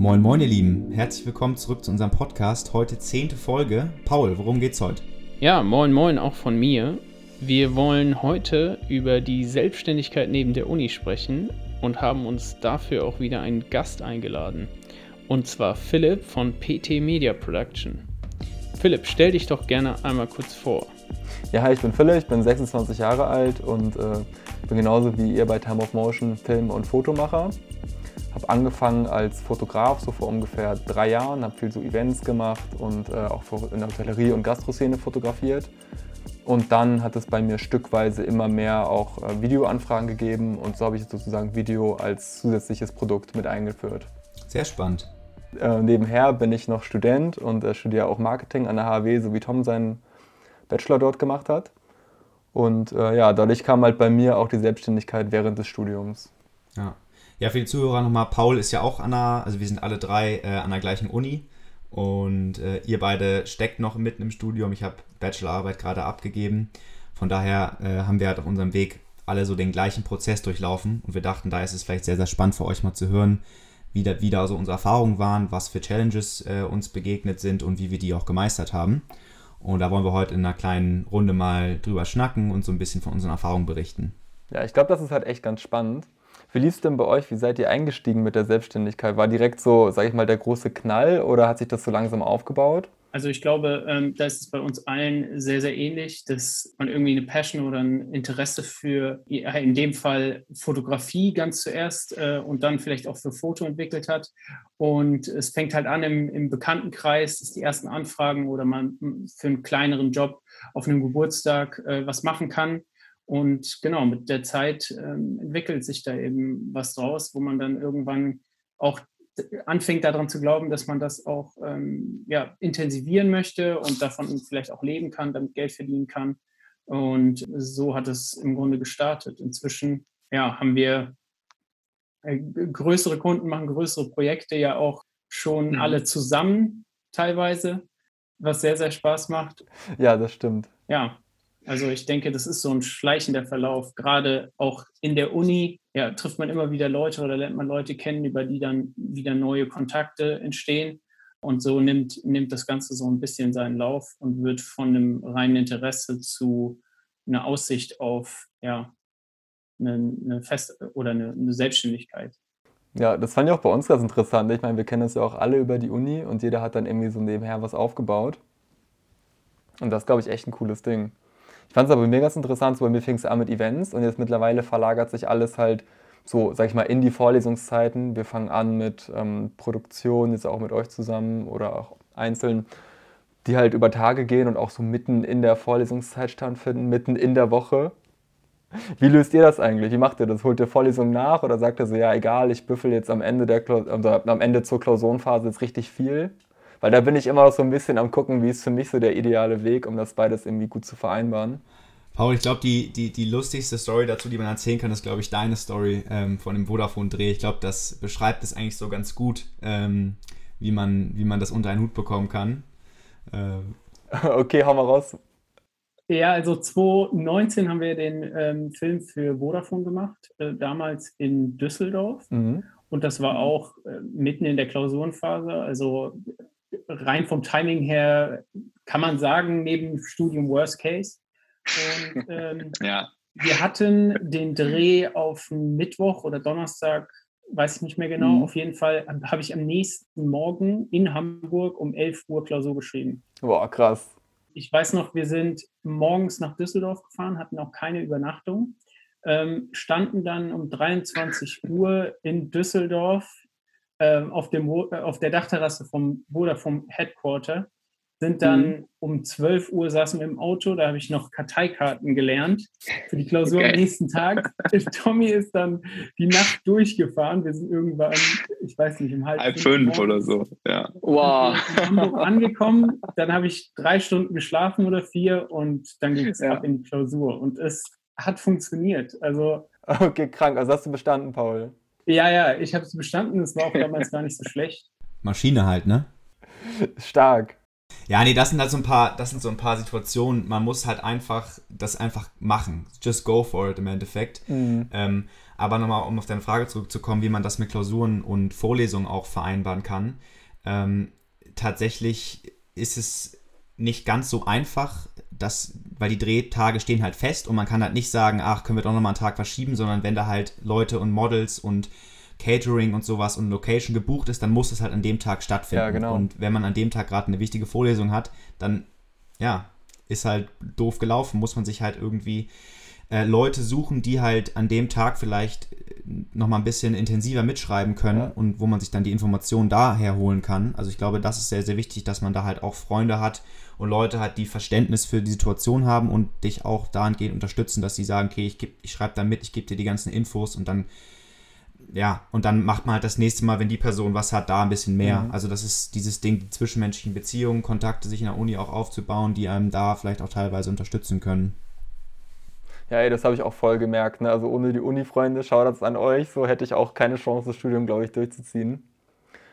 Moin, moin, ihr Lieben. Herzlich willkommen zurück zu unserem Podcast. Heute zehnte Folge. Paul, worum geht's heute? Ja, moin, moin auch von mir. Wir wollen heute über die Selbstständigkeit neben der Uni sprechen und haben uns dafür auch wieder einen Gast eingeladen. Und zwar Philipp von PT Media Production. Philipp, stell dich doch gerne einmal kurz vor. Ja, hi, ich bin Philipp, ich bin 26 Jahre alt und äh, bin genauso wie ihr bei Time of Motion Film- und Fotomacher. Habe angefangen als Fotograf so vor ungefähr drei Jahren, habe viel so Events gemacht und äh, auch in der Hotellerie und Gastroszene fotografiert. Und dann hat es bei mir stückweise immer mehr auch äh, Videoanfragen gegeben und so habe ich sozusagen Video als zusätzliches Produkt mit eingeführt. Sehr spannend. Äh, nebenher bin ich noch Student und äh, studiere auch Marketing an der HW, so wie Tom seinen Bachelor dort gemacht hat. Und äh, ja, dadurch kam halt bei mir auch die Selbstständigkeit während des Studiums. Ja. Ja, für die Zuhörer nochmal, Paul ist ja auch an der, also wir sind alle drei äh, an der gleichen Uni und äh, ihr beide steckt noch mitten im Studium. Ich habe Bachelorarbeit gerade abgegeben. Von daher äh, haben wir halt auf unserem Weg alle so den gleichen Prozess durchlaufen und wir dachten, da ist es vielleicht sehr, sehr spannend für euch mal zu hören, wie da, wie da so unsere Erfahrungen waren, was für Challenges äh, uns begegnet sind und wie wir die auch gemeistert haben. Und da wollen wir heute in einer kleinen Runde mal drüber schnacken und so ein bisschen von unseren Erfahrungen berichten. Ja, ich glaube, das ist halt echt ganz spannend. Wie lief es denn bei euch? Wie seid ihr eingestiegen mit der Selbstständigkeit? War direkt so, sage ich mal, der große Knall oder hat sich das so langsam aufgebaut? Also ich glaube, ähm, da ist es bei uns allen sehr, sehr ähnlich, dass man irgendwie eine Passion oder ein Interesse für, in dem Fall Fotografie ganz zuerst äh, und dann vielleicht auch für Foto entwickelt hat. Und es fängt halt an im, im Bekanntenkreis, dass die ersten Anfragen oder man für einen kleineren Job auf einem Geburtstag äh, was machen kann. Und genau, mit der Zeit ähm, entwickelt sich da eben was draus, wo man dann irgendwann auch anfängt daran zu glauben, dass man das auch ähm, ja, intensivieren möchte und davon vielleicht auch leben kann, damit Geld verdienen kann. Und so hat es im Grunde gestartet. Inzwischen ja, haben wir äh, größere Kunden, machen größere Projekte ja auch schon mhm. alle zusammen teilweise, was sehr, sehr Spaß macht. Ja, das stimmt. Ja, also ich denke, das ist so ein schleichender Verlauf. Gerade auch in der Uni ja, trifft man immer wieder Leute oder lernt man Leute kennen, über die dann wieder neue Kontakte entstehen. Und so nimmt, nimmt das Ganze so ein bisschen seinen Lauf und wird von einem reinen Interesse zu einer Aussicht auf ja, eine, eine Fest- oder eine, eine Selbstständigkeit. Ja, das fand ich auch bei uns ganz interessant. Ich meine, wir kennen es ja auch alle über die Uni und jeder hat dann irgendwie so nebenher was aufgebaut. Und das, glaube ich, echt ein cooles Ding. Ich fand es aber mega interessant, so bei mir fing es an mit Events und jetzt mittlerweile verlagert sich alles halt so, sag ich mal, in die Vorlesungszeiten. Wir fangen an mit ähm, Produktion, jetzt auch mit euch zusammen oder auch einzeln, die halt über Tage gehen und auch so mitten in der Vorlesungszeit stattfinden, mitten in der Woche. Wie löst ihr das eigentlich? Wie macht ihr das? Holt ihr Vorlesungen nach oder sagt ihr so, ja, egal, ich büffel jetzt am Ende, der Klaus also am Ende zur Klausurenphase jetzt richtig viel? Weil da bin ich immer noch so ein bisschen am gucken, wie ist für mich so der ideale Weg, um das beides irgendwie gut zu vereinbaren. Paul, ich glaube, die, die, die lustigste Story dazu, die man erzählen kann, ist, glaube ich, deine Story ähm, von dem Vodafone-Dreh. Ich glaube, das beschreibt es eigentlich so ganz gut, ähm, wie, man, wie man das unter einen Hut bekommen kann. Äh, okay, hau mal raus. Ja, also 2019 haben wir den ähm, Film für Vodafone gemacht, äh, damals in Düsseldorf. Mhm. Und das war auch äh, mitten in der Klausurenphase. Also rein vom Timing her kann man sagen, neben Studium Worst Case. Und ähm, ja. wir hatten den Dreh auf Mittwoch oder Donnerstag, weiß ich nicht mehr genau. Mhm. Auf jeden Fall habe ich am nächsten Morgen in Hamburg um 11 Uhr Klausur geschrieben. Boah, krass. Ich weiß noch, wir sind morgens nach Düsseldorf gefahren, hatten auch keine Übernachtung, ähm, standen dann um 23 Uhr in Düsseldorf ähm, auf, dem, äh, auf der Dachterrasse vom Vodafone Headquarter, sind dann mhm. um 12 Uhr saßen wir im Auto, da habe ich noch Karteikarten gelernt für die Klausur okay. am nächsten Tag. Tommy ist dann die Nacht durchgefahren. Wir sind irgendwann, ich weiß nicht, um halb, halb fünf, oder so. Ja. Wow. In Hamburg angekommen, dann habe ich drei Stunden geschlafen oder vier und dann ging es ja. ab in die Klausur. Und es hat funktioniert. Also Okay, krank. Also hast du bestanden, Paul. Ja, ja, ich habe es bestanden. Es war auch damals gar nicht so schlecht. Maschine halt, ne? Stark. Ja, nee, das sind halt so ein paar, das sind so ein paar Situationen. Man muss halt einfach das einfach machen. Just go for it im Endeffekt. Mhm. Ähm, Aber nochmal, um auf deine Frage zurückzukommen, wie man das mit Klausuren und Vorlesungen auch vereinbaren kann. Ähm, tatsächlich ist es nicht ganz so einfach, dass, weil die Drehtage stehen halt fest und man kann halt nicht sagen, ach, können wir doch nochmal einen Tag verschieben, sondern wenn da halt Leute und Models und Catering und sowas und Location gebucht ist, dann muss es halt an dem Tag stattfinden. Ja, genau. Und wenn man an dem Tag gerade eine wichtige Vorlesung hat, dann, ja, ist halt doof gelaufen, muss man sich halt irgendwie äh, Leute suchen, die halt an dem Tag vielleicht äh, nochmal ein bisschen intensiver mitschreiben können Ja. und wo man sich dann die Informationen daher holen kann. Also ich glaube, das ist sehr, sehr wichtig, dass man da halt auch Freunde hat und Leute hat, die Verständnis für die Situation haben und dich auch dahingehend unterstützen, dass sie sagen, okay, ich, geb- ich schreibe da mit, ich gebe dir die ganzen Infos und dann ja, und dann macht man halt das nächste Mal, wenn die Person was hat, da ein bisschen mehr. Mhm. Also das ist dieses Ding, die zwischenmenschlichen Beziehungen, Kontakte sich in der Uni auch aufzubauen, die einem da vielleicht auch teilweise unterstützen können. Ja, ey, das habe ich auch voll gemerkt. Ne? Also ohne die Uni-Freunde, Shoutouts an euch, so hätte ich auch keine Chance, das Studium, glaube ich, durchzuziehen.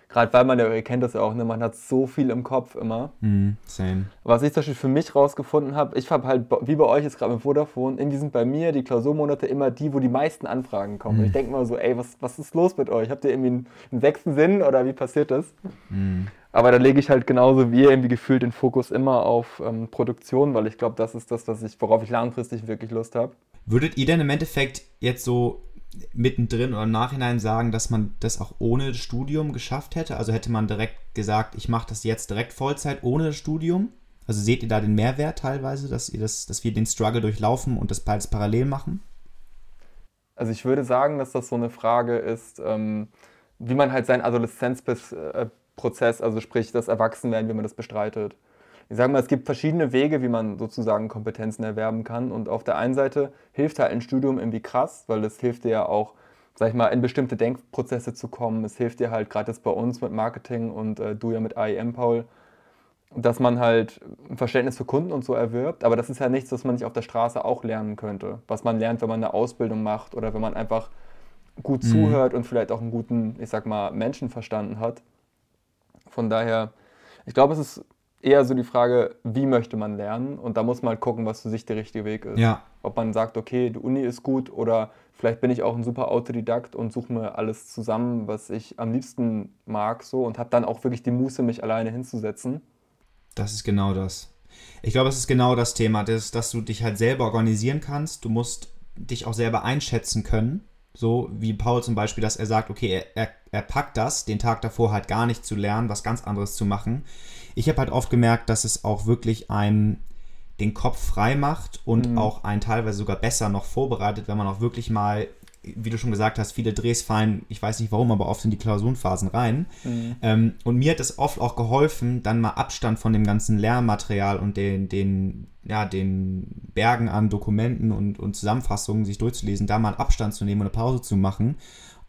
Gerade weil man ja, ihr kennt das ja auch, ne? man hat so viel im Kopf immer. Mhm, same. Was ich zum Beispiel für mich rausgefunden habe, ich habe halt, wie bei euch jetzt gerade mit Vodafone, irgendwie sind bei mir die Klausurmonate immer die, wo die meisten Anfragen kommen. Und ich denke mal so, ey, was, was ist los mit euch? Habt ihr irgendwie einen, einen sechsten Sinn oder wie passiert das? Mhm. Aber da lege ich halt genauso wie ihr irgendwie gefühlt den Fokus immer auf ähm, Produktion, weil ich glaube, das ist das, was ich, worauf ich langfristig wirklich Lust habe. Würdet ihr denn im Endeffekt jetzt so mittendrin oder im Nachhinein sagen, dass man das auch ohne Studium geschafft hätte? Also hätte man direkt gesagt, ich mache das jetzt direkt Vollzeit ohne Studium? Also seht ihr da den Mehrwert teilweise, dass ihr das, dass wir den Struggle durchlaufen und das beides parallel machen? Also ich würde sagen, dass das so eine Frage ist, ähm, wie man halt seinen Adoleszenzprozess, also sprich das Erwachsenwerden, wie man das bestreitet. Ich sage mal, es gibt verschiedene Wege, wie man sozusagen Kompetenzen erwerben kann. Und auf der einen Seite hilft halt ein Studium irgendwie krass, weil das hilft dir ja auch, sag ich mal, in bestimmte Denkprozesse zu kommen. Es hilft dir halt gerade jetzt bei uns mit Marketing und äh, du ja mit AEM, Paul, dass man halt ein Verständnis für Kunden und so erwirbt. Aber das ist ja nichts, was man nicht auf der Straße auch lernen könnte. Was man lernt, wenn man eine Ausbildung macht oder wenn man einfach gut Mhm. zuhört und vielleicht auch einen guten, ich sag mal, Menschen verstanden hat. Von daher, ich glaube, es ist eher so die Frage, wie möchte man lernen? Und da muss man halt gucken, was für sich der richtige Weg ist. Ja, Ob man sagt, okay, die Uni ist gut oder vielleicht bin ich auch ein super Autodidakt und suche mir alles zusammen, was ich am liebsten mag so und habe dann auch wirklich die Muße, mich alleine hinzusetzen. Das ist genau das. Ich glaube, es ist genau das Thema, dass, dass du dich halt selber organisieren kannst. Du musst dich auch selber einschätzen können. So wie Paul zum Beispiel, dass er sagt, okay, er, er, er packt das, den Tag davor halt gar nicht zu lernen, was ganz anderes zu machen. Ich habe halt oft gemerkt, dass es auch wirklich einem den Kopf frei macht und Mhm. auch einen teilweise sogar besser noch vorbereitet, wenn man auch wirklich mal, wie du schon gesagt hast, viele Drehs fallen, ich weiß nicht warum, aber oft in die Klausurenphasen rein. Ähm, und mir hat es oft auch geholfen, dann mal Abstand von dem ganzen Lernmaterial und den, den, ja, den Bergen an Dokumenten und, und Zusammenfassungen sich durchzulesen, da mal Abstand zu nehmen und eine Pause zu machen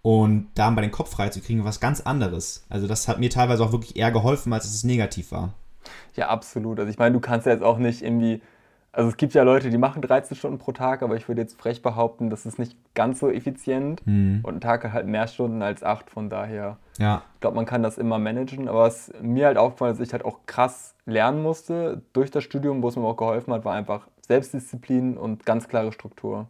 und da mal den Kopf frei zu kriegen, was ganz anderes. Also das hat mir teilweise auch wirklich eher geholfen, als es negativ war. Ja, absolut. Also ich meine, du kannst ja jetzt auch nicht irgendwie, also es gibt ja Leute, die machen 13 Stunden pro Tag, aber ich würde jetzt frech behaupten, das ist nicht ganz so effizient Hm. und ein Tag hat halt mehr Stunden als acht, von daher. Ja, Ich glaube, man kann das immer managen, aber was mir halt aufgefallen ist, dass ich halt auch krass lernen musste durch das Studium, wo es mir auch geholfen hat, war einfach Selbstdisziplin und ganz klare Struktur.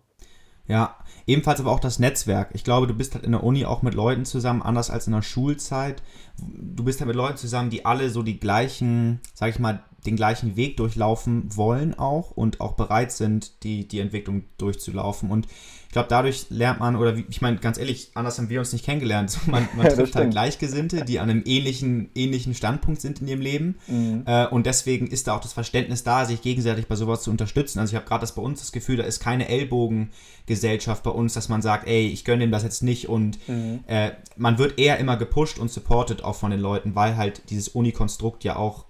Ja, ebenfalls aber auch das Netzwerk. Ich glaube, du bist halt in der Uni auch mit Leuten zusammen, anders als in der Schulzeit. Du bist halt mit Leuten zusammen, die alle so die gleichen, sag ich mal, den gleichen Weg durchlaufen wollen auch und auch bereit sind, die, die Entwicklung durchzulaufen. Und ich glaube, dadurch lernt man, oder wie, ich meine, ganz ehrlich, anders haben wir uns nicht kennengelernt. Man, man Ja, trifft halt. Gleichgesinnte, die an einem ähnlichen, ähnlichen Standpunkt sind in ihrem Leben. Mhm. Äh, und deswegen ist da auch das Verständnis da, sich gegenseitig bei sowas zu unterstützen. Also ich habe gerade das bei uns das Gefühl, da ist keine Ellbogengesellschaft bei uns, dass man sagt, ey, ich gönne dem das jetzt nicht. Und Mhm. äh, man wird eher immer gepusht und supported auch von den Leuten, weil halt dieses Uni-Konstrukt ja auch,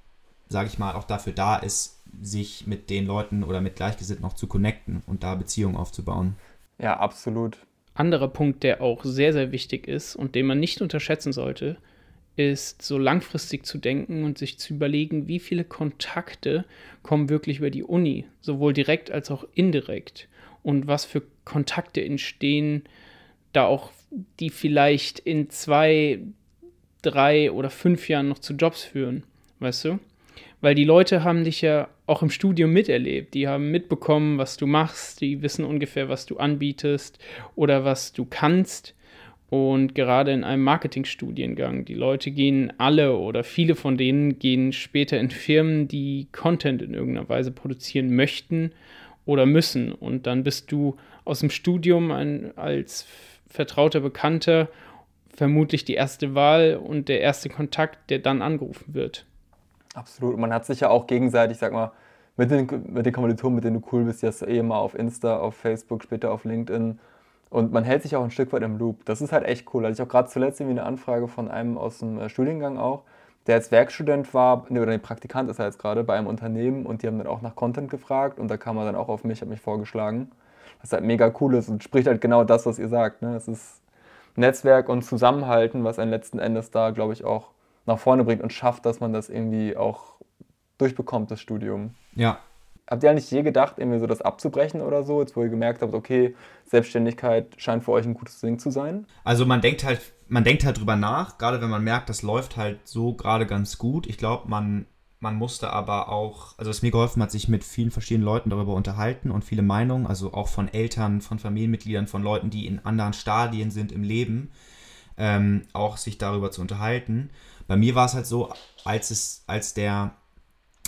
sage ich mal, auch dafür da ist, sich mit den Leuten oder mit Gleichgesinnten auch zu connecten und da Beziehungen aufzubauen. Ja, absolut. Anderer Punkt, der auch sehr, sehr wichtig ist und den man nicht unterschätzen sollte, ist so langfristig zu denken und sich zu überlegen, wie viele Kontakte kommen wirklich über die Uni, sowohl direkt als auch indirekt. Und was für Kontakte entstehen da auch, die vielleicht in zwei, drei oder fünf Jahren noch zu Jobs führen, weißt du? Weil die Leute haben dich ja auch im Studium miterlebt. Die haben mitbekommen, was du machst, die wissen ungefähr, was du anbietest oder was du kannst. Und gerade in einem Marketingstudiengang, die Leute gehen alle oder viele von denen gehen später in Firmen, die Content in irgendeiner Weise produzieren möchten oder müssen. Und dann bist du aus dem Studium ein, als vertrauter Bekannter vermutlich die erste Wahl und der erste Kontakt, der dann angerufen wird. Absolut. Und man hat sich ja auch gegenseitig, sag mal, mit den, mit den Kommilitonen, mit denen du cool bist, jetzt eh mal auf Insta, auf Facebook, später auf LinkedIn. Und man hält sich auch ein Stück weit im Loop. Das ist halt echt cool. Also ich auch gerade zuletzt irgendwie eine Anfrage von einem aus dem äh, Studiengang auch, der jetzt Werkstudent war, ne, oder nee, Praktikant ist er jetzt gerade bei einem Unternehmen und die haben dann auch nach Content gefragt und da kam er dann auch auf mich, hat mich vorgeschlagen. Was halt mega cool ist und spricht halt genau das, was ihr sagt. Ne? Es ist Netzwerk und Zusammenhalten, was einen letzten Endes da, glaube ich, auch nach vorne bringt und schafft, dass man das irgendwie auch durchbekommt, das Studium. Ja. Habt ihr eigentlich je gedacht, irgendwie so das abzubrechen oder so, jetzt wo ihr gemerkt habt, okay, Selbstständigkeit scheint für euch ein gutes Ding zu sein? Also man denkt halt, man denkt halt drüber nach, gerade wenn man merkt, das läuft halt so gerade ganz gut. Ich glaube, man man musste aber auch, also was mir geholfen hat, sich mit vielen verschiedenen Leuten darüber unterhalten und viele Meinungen, also auch von Eltern, von Familienmitgliedern, von Leuten, die in anderen Stadien sind im Leben, ähm, auch sich darüber zu unterhalten. Bei mir war es halt so, als es, als der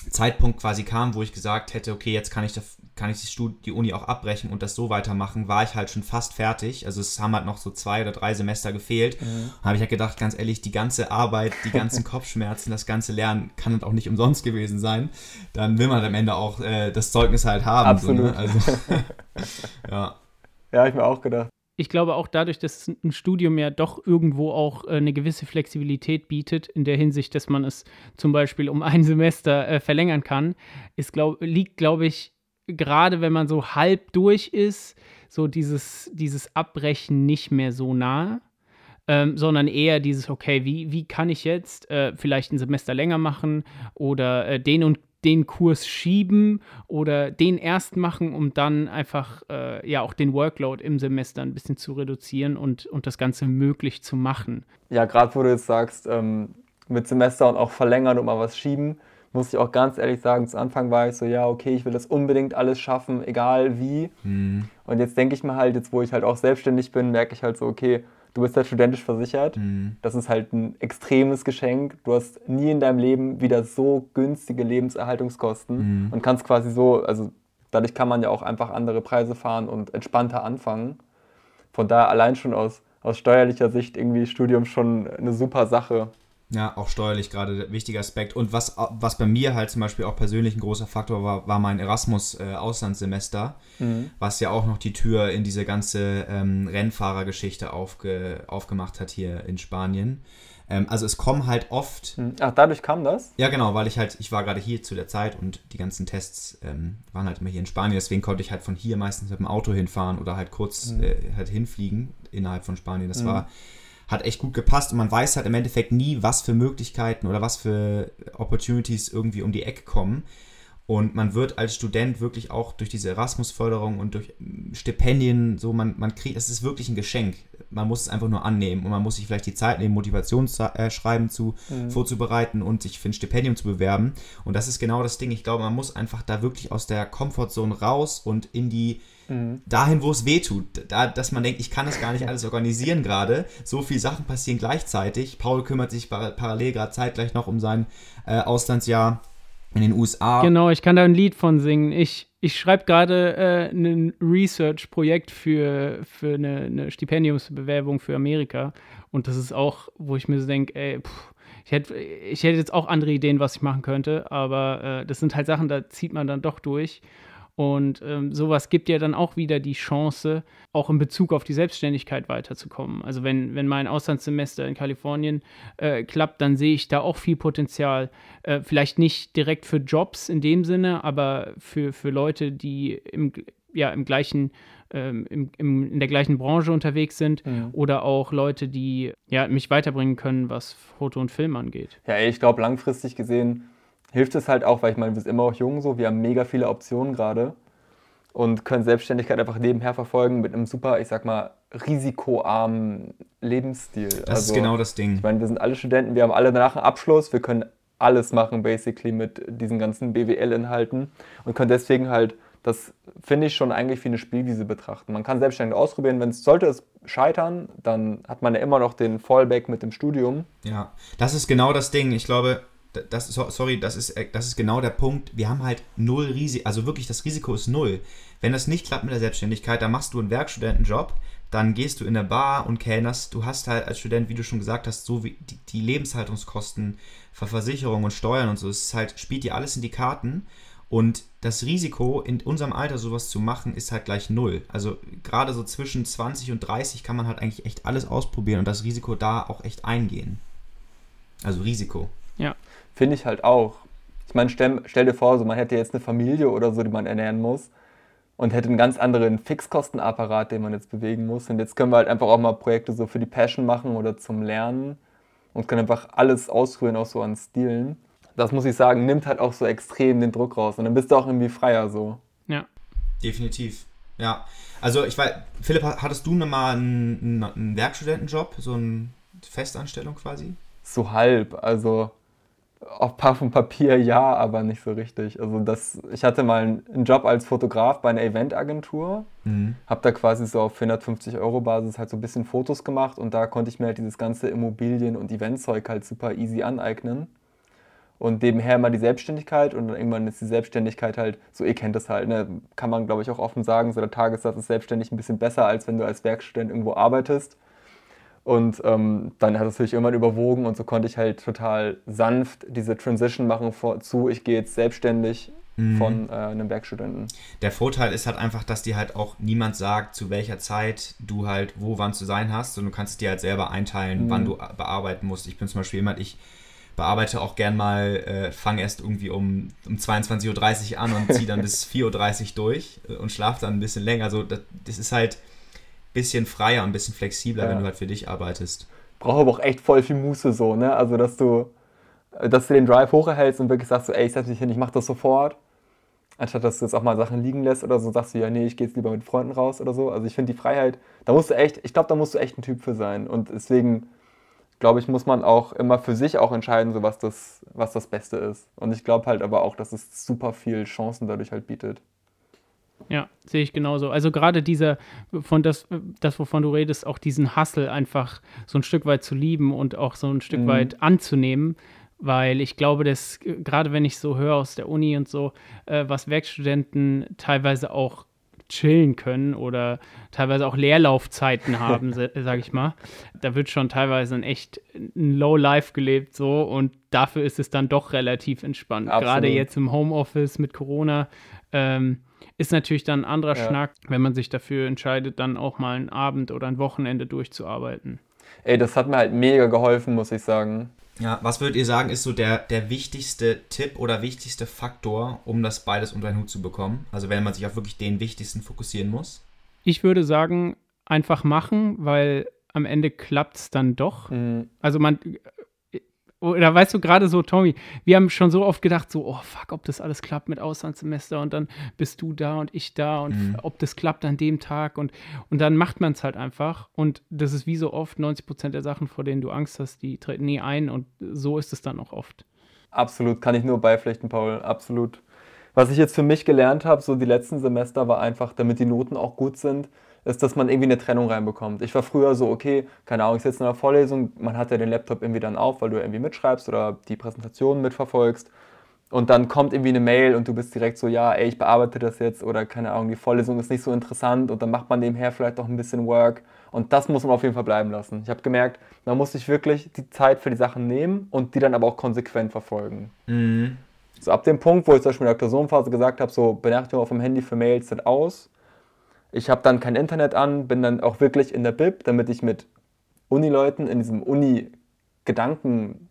Zeitpunkt quasi kam, wo ich gesagt hätte, okay, jetzt kann ich, das, kann ich die, Studi die Uni auch abbrechen und das so weitermachen, war ich halt schon fast fertig. Also es haben halt noch so zwei oder drei Semester gefehlt. Mhm. habe ich halt gedacht, ganz ehrlich, die ganze Arbeit, die ganzen Kopfschmerzen, das ganze Lernen kann halt auch nicht umsonst gewesen sein. Dann will man am Ende auch äh, das Zeugnis halt haben. Absolut. So, ne? also, ja. Ja, habe ich mir auch gedacht ich glaube auch dadurch, dass ein Studium ja doch irgendwo auch äh, eine gewisse Flexibilität bietet, in der Hinsicht, dass man es zum Beispiel um ein Semester äh, verlängern kann, ist, glaub, liegt, glaube ich, gerade wenn man so halb durch ist, so dieses, dieses Abbrechen nicht mehr so nahe. Ähm, sondern eher dieses, okay, wie, wie kann ich jetzt äh, vielleicht ein Semester länger machen oder äh, den und den Kurs schieben oder den erst machen, um dann einfach äh, ja auch den Workload im Semester ein bisschen zu reduzieren und, und das Ganze möglich zu machen. Ja, gerade wo du jetzt sagst, ähm, mit Semester und auch verlängern und mal was schieben, muss ich auch ganz ehrlich sagen, zu Anfang war ich so, ja, okay, ich will das unbedingt alles schaffen, egal wie. Mhm. Und jetzt denke ich mir halt, jetzt wo ich halt auch selbstständig bin, merke ich halt so, okay, du bist halt studentisch versichert. Mhm. Das ist halt ein extremes Geschenk. Du hast nie in deinem Leben wieder so günstige Lebenserhaltungskosten mhm. und kannst quasi so, also dadurch kann man ja auch einfach andere Preise fahren und entspannter anfangen. Von daher allein schon aus, aus steuerlicher Sicht irgendwie Studium schon eine super Sache. Ja, auch steuerlich gerade ein wichtiger Aspekt. Und was, was bei mir halt zum Beispiel auch persönlich ein großer Faktor war, war mein Erasmus-Auslandssemester, äh, mhm. was ja auch noch die Tür in diese ganze ähm, Rennfahrergeschichte aufge, aufgemacht hat hier in Spanien. Ähm, also es kommen halt oft. Mhm. Ach, dadurch kam das? Ja, genau, weil ich halt, ich war gerade hier zu der Zeit und die ganzen Tests ähm, waren halt immer hier in Spanien, deswegen konnte ich halt von hier meistens mit dem Auto hinfahren oder halt kurz mhm. äh, halt hinfliegen innerhalb von Spanien. Das mhm. war hat echt gut gepasst und man weiß halt im Endeffekt nie, was für Möglichkeiten oder was für Opportunities irgendwie um die Ecke kommen. Und man wird als Student wirklich auch durch diese Erasmus-Förderung und durch Stipendien so, man, man kriegt, es ist wirklich ein Geschenk. Man muss es einfach nur annehmen und man muss sich vielleicht die Zeit nehmen, Motivationsschreiben zu, mhm. vorzubereiten und sich für ein Stipendium zu bewerben. Und das ist genau das Ding. Ich glaube, man muss einfach da wirklich aus der Comfortzone raus und in die, Mhm. Dahin, wo es weh tut, da, dass man denkt, ich kann das gar nicht alles organisieren gerade. So viele Sachen passieren gleichzeitig. Paul kümmert sich parallel gerade zeitgleich noch um sein äh, Auslandsjahr in den USA. Genau, ich kann da ein Lied von singen. Ich, ich schreibe gerade äh, ein Research-Projekt für, für eine, eine, Stipendiumsbewerbung für Amerika. Und das ist auch, wo ich mir so denke, ey, pff, ich hätte, ich hätte jetzt auch andere Ideen, was ich machen könnte, aber äh, das sind halt Sachen, da zieht man dann doch durch. Und ähm, sowas gibt ja dann auch wieder die Chance, auch in Bezug auf die Selbstständigkeit weiterzukommen. Also wenn, wenn mein Auslandssemester in Kalifornien äh, klappt, dann sehe ich da auch viel Potenzial. Äh, vielleicht nicht direkt für Jobs in dem Sinne, aber für, für Leute, die im, ja, im gleichen ähm, im, im, in der gleichen Branche unterwegs sind ja. oder auch Leute, die ja, mich weiterbringen können, was Foto und Film angeht. Ja, ich glaube, langfristig gesehen hilft es halt auch, weil ich meine, wir sind immer auch jung so, wir haben mega viele Optionen gerade und können Selbstständigkeit einfach nebenher verfolgen mit einem super, ich sag mal, risikoarmen Lebensstil. Das also, ist genau das Ding. Ich meine, wir sind alle Studenten, wir haben alle danach einen Abschluss, wir können alles machen, basically, mit diesen ganzen BWL-Inhalten und können deswegen halt das finde ich schon eigentlich wie eine Spielwiese betrachten. Man kann selbstständig ausprobieren, wenn es sollte es scheitern, dann hat man ja immer noch den Fallback mit dem Studium. Ja, das ist genau das Ding. Ich glaube, das, sorry, das ist, das ist genau der Punkt. Wir haben halt null Risiko, also wirklich das Risiko ist null. Wenn das nicht klappt mit der Selbstständigkeit, dann machst du einen Werkstudentenjob, dann gehst du in eine Bar und kellnerst. Du hast halt als Student, wie du schon gesagt hast, so wie die, die Lebenshaltungskosten, Versicherung und Steuern und so, es halt, spielt dir alles in die Karten. Und das Risiko, in unserem Alter sowas zu machen, ist halt gleich null. Also gerade so zwischen 20 und 30 kann man halt eigentlich echt alles ausprobieren und das Risiko da auch echt eingehen. Also Risiko. Ja. Finde ich halt auch. Ich meine, stell, stell, dir vor, so man hätte jetzt eine Familie oder so, die man ernähren muss und hätte einen ganz anderen Fixkostenapparat, den man jetzt bewegen muss. Und jetzt können wir halt einfach auch mal Projekte so für die Passion machen oder zum Lernen und können einfach alles ausrühren, auch so an Stilen das muss ich sagen, nimmt halt auch so extrem den Druck raus. Und dann bist du auch irgendwie freier so. Ja. Definitiv. Ja. Also ich weiß, Philipp, hattest du mal einen, einen Werkstudentenjob, so eine Festanstellung quasi? So halb. Also auf dem Papier ja, aber nicht so richtig. Also das, ich hatte mal einen Job als Fotograf bei einer Eventagentur, mhm. habe da quasi so auf 450 Euro Basis halt so ein bisschen Fotos gemacht und da konnte ich mir halt dieses ganze Immobilien- und Eventzeug halt super easy aneignen und nebenher mal die Selbstständigkeit und dann irgendwann ist die Selbstständigkeit halt, so ihr kennt das halt, ne? kann man glaube ich auch offen sagen, so der Tagessatz ist selbstständig ein bisschen besser, als wenn du als Werkstudent irgendwo arbeitest. Und ähm, dann hat es natürlich irgendwann überwogen und so konnte ich halt total sanft diese Transition machen vor, zu, ich gehe jetzt selbstständig mhm. von äh, einem Werkstudenten. Der Vorteil ist halt einfach, dass dir halt auch niemand sagt, zu welcher Zeit du halt wo wann zu sein hast und du kannst dir halt selber einteilen, mhm. wann du bearbeiten musst. Ich bin zum Beispiel jemand, ich bearbeite auch gern mal, äh, fange erst irgendwie um, um 22.30 Uhr an und ziehe dann bis 4.30 Uhr durch äh, und schlafe dann ein bisschen länger. Also das, das ist halt bisschen freier ein bisschen flexibler, ja. wenn du halt für dich arbeitest. Brauche aber auch echt voll viel Muße so, ne? Also dass du, dass du den Drive hochhältst und wirklich sagst so, ey, ich setze mich hin, ich mache das sofort. Anstatt dass du jetzt auch mal Sachen liegen lässt oder so, sagst du, ja, nee, ich gehe jetzt lieber mit Freunden raus oder so. Also ich finde die Freiheit, da musst du echt, ich glaube, da musst du echt ein Typ für sein. Und deswegen glaube ich, muss man auch immer für sich auch entscheiden, so was das, was das Beste ist. Und ich glaube halt aber auch, dass es super viel Chancen dadurch halt bietet. Ja, sehe ich genauso. Also gerade dieser, von das, das, wovon du redest, auch diesen Hustle einfach so ein Stück weit zu lieben und auch so ein Stück mhm. weit anzunehmen, weil ich glaube, dass gerade wenn ich so höre aus der Uni und so, äh, was Werkstudenten teilweise auch chillen können oder teilweise auch Leerlaufzeiten haben, sage ich mal. Da wird schon teilweise ein echt ein Low Life gelebt so und dafür ist es dann doch relativ entspannt. Absolut. Gerade jetzt im Homeoffice mit Corona ähm, ist natürlich dann ein anderer ja. Schnack, wenn man sich dafür entscheidet, dann auch mal einen Abend oder ein Wochenende durchzuarbeiten. Ey, das hat mir halt mega geholfen, muss ich sagen. Ja, was würdet ihr sagen, ist so der, der wichtigste Tipp oder wichtigste Faktor, um das beides unter den Hut zu bekommen? Also wenn man sich auf wirklich den wichtigsten fokussieren muss? Ich würde sagen, einfach machen, weil am Ende klappt es dann doch. Mhm. Also man, oder weißt du, gerade so, Tommy, wir haben schon so oft gedacht, so, oh fuck, ob das alles klappt mit Auslandssemester und dann bist du da und ich da und mhm. ob das klappt an dem Tag und, und dann macht man es halt einfach und das ist wie so oft, 90 Prozent der Sachen, vor denen du Angst hast, die treten nie ein und so ist es dann auch oft. Absolut, kann ich nur beipflichten, Paul, absolut. Was ich jetzt für mich gelernt habe, so die letzten Semester, war einfach, damit die Noten auch gut sind, ist, dass man irgendwie eine Trennung reinbekommt. Ich war früher so, okay, keine Ahnung, ich sitze in einer Vorlesung, man hat ja den Laptop irgendwie dann auf, weil du irgendwie mitschreibst oder die Präsentation mitverfolgst. Und dann kommt irgendwie eine Mail und du bist direkt so, ja, ey, ich bearbeite das jetzt oder keine Ahnung, die Vorlesung ist nicht so interessant und dann macht man nebenher vielleicht auch ein bisschen Work. Und das muss man auf jeden Fall bleiben lassen. Ich habe gemerkt, man muss sich wirklich die Zeit für die Sachen nehmen und die dann aber auch konsequent verfolgen. Mhm. So ab dem Punkt, wo ich zum Beispiel in der Klausurenphase gesagt habe, so Benachrichtigung auf dem Handy für Mails sind aus, ich habe dann kein Internet an, bin dann auch wirklich in der Bib, damit ich mit Unileuten in diesem Uni-Gedanken,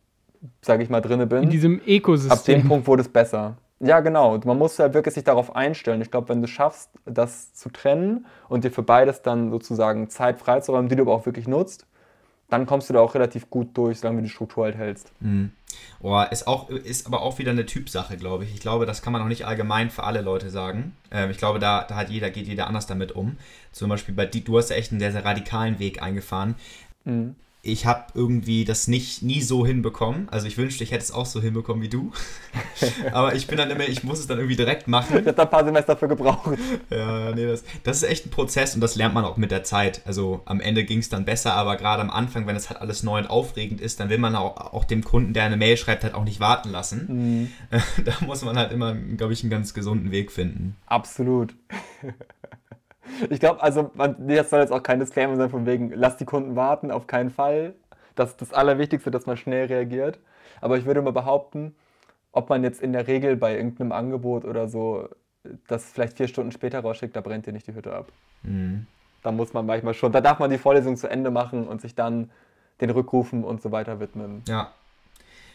sage ich mal, drinne bin. In diesem Ökosystem. Ab dem Punkt wurde es besser. Ja, genau. Man muss halt wirklich sich darauf einstellen. Ich glaube, wenn du schaffst, das zu trennen und dir für beides dann sozusagen Zeit freizuräumen, die du aber auch wirklich nutzt, dann kommst du da auch relativ gut durch, solange du die Struktur halt hältst. Mhm. Oh, ist, auch, ist aber auch wieder eine Typsache, glaube ich. Ich glaube, das kann man auch nicht allgemein für alle Leute sagen. Ähm, ich glaube, da, da hat jeder, geht jeder anders damit um. Zum Beispiel bei dir, du hast ja echt einen sehr, sehr radikalen Weg eingefahren. Mhm. Ich habe irgendwie das nicht nie so hinbekommen. Also ich wünschte, ich hätte es auch so hinbekommen wie du. Aber ich bin dann immer, ich muss es dann irgendwie direkt machen. Ich habe da ein paar Semester für gebraucht. Ja, nee, das, das ist echt ein Prozess und das lernt man auch mit der Zeit. Also am Ende ging es dann besser, aber gerade am Anfang, wenn es halt alles neu und aufregend ist, dann will man auch, auch dem Kunden, der eine Mail schreibt, halt auch nicht warten lassen. Mhm. Da muss man halt immer, glaube ich, einen ganz gesunden Weg finden. Absolut. Ich glaube, also, das soll jetzt auch kein Disclaimer sein, von wegen, lass die Kunden warten, auf keinen Fall. Das ist das Allerwichtigste, dass man schnell reagiert. Aber ich würde mal behaupten, ob man jetzt in der Regel bei irgendeinem Angebot oder so das vielleicht vier Stunden später rausschickt, da brennt dir nicht die Hütte ab. Mhm. Da muss man manchmal schon, da darf man die Vorlesung zu Ende machen und sich dann den Rückrufen und so weiter widmen. Ja.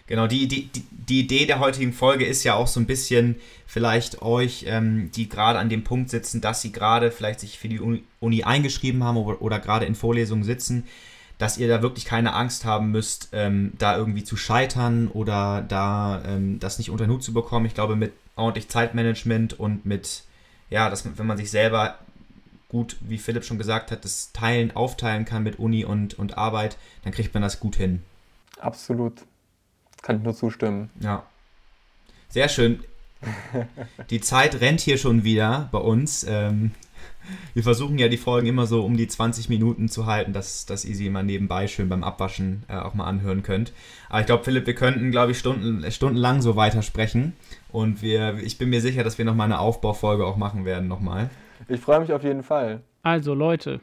Genau, die, die, die, Idee der heutigen Folge ist ja auch so ein bisschen vielleicht euch, ähm, die gerade an dem Punkt sitzen, dass sie gerade vielleicht sich für die Uni, eingeschrieben haben oder, oder gerade in Vorlesungen sitzen, dass ihr da wirklich keine Angst haben müsst, ähm, da irgendwie zu scheitern oder da ähm, das nicht unter den Hut zu bekommen. Ich glaube, mit ordentlich Zeitmanagement und mit, ja, dass wenn man sich selber gut, wie Philipp schon gesagt hat, das Teilen, aufteilen kann mit Uni und, und Arbeit, dann kriegt man das gut hin. Absolut. Kann ich nur zustimmen. Ja. Sehr schön. Die Zeit rennt hier schon wieder bei uns. Ähm, wir versuchen ja die Folgen immer so um die 20 Minuten zu halten, dass, dass ihr sie immer nebenbei schön beim Abwaschen äh, auch mal anhören könnt. Aber ich glaube, Philipp, wir könnten, glaube ich, Stunden, stundenlang so weitersprechen. Und wir, ich bin mir sicher, dass wir nochmal eine Aufbaufolge auch machen werden nochmal. Ich freue mich auf jeden Fall. Also Leute,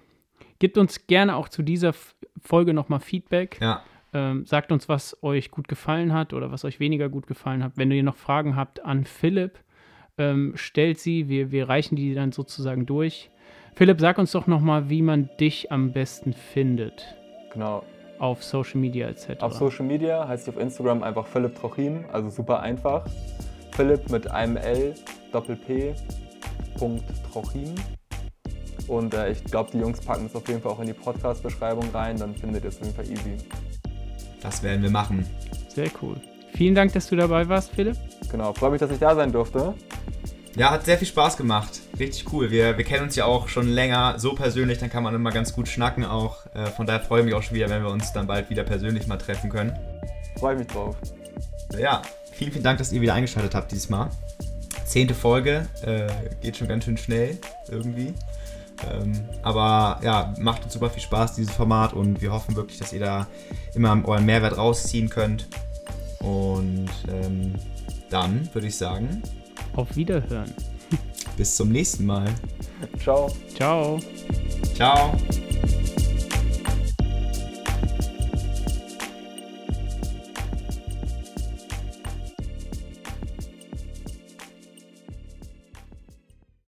gebt uns gerne auch zu dieser Folge nochmal Feedback. Ja. Ähm, sagt uns, was euch gut gefallen hat oder was euch weniger gut gefallen hat. Wenn ihr noch Fragen habt an Philipp, ähm, stellt sie. Wir, wir reichen die dann sozusagen durch. Philipp, sag uns doch nochmal, wie man dich am besten findet. Genau. Auf Social Media etc. Auf Social Media heißt ich auf Instagram einfach Philipp Trochim, also super einfach. Philipp mit einem L, Doppel P, Punkt Trochim. Und äh, ich glaube, die Jungs packen es auf jeden Fall auch in die Podcast-Beschreibung rein, dann findet ihr es auf jeden Fall easy. Das werden wir machen. Sehr cool. Vielen Dank, dass du dabei warst, Philipp. Genau, freue mich, dass ich da sein durfte. Ja, hat sehr viel Spaß gemacht. Richtig cool. Wir, wir kennen uns ja auch schon länger so persönlich, dann kann man immer ganz gut schnacken auch. Äh, von daher freue ich mich auch schon wieder, wenn wir uns dann bald wieder persönlich mal treffen können. Freue mich drauf. Ja, vielen, vielen Dank, dass ihr wieder eingeschaltet habt dieses Mal. Zehnte Folge, äh, geht schon ganz schön schnell irgendwie. Ähm, aber ja, macht uns super viel Spaß, dieses Format, und wir hoffen wirklich, dass ihr da immer euren Mehrwert rausziehen könnt. Und ähm, dann würde ich sagen, Auf Wiederhören. bis zum nächsten Mal. Ciao. Ciao. Ciao.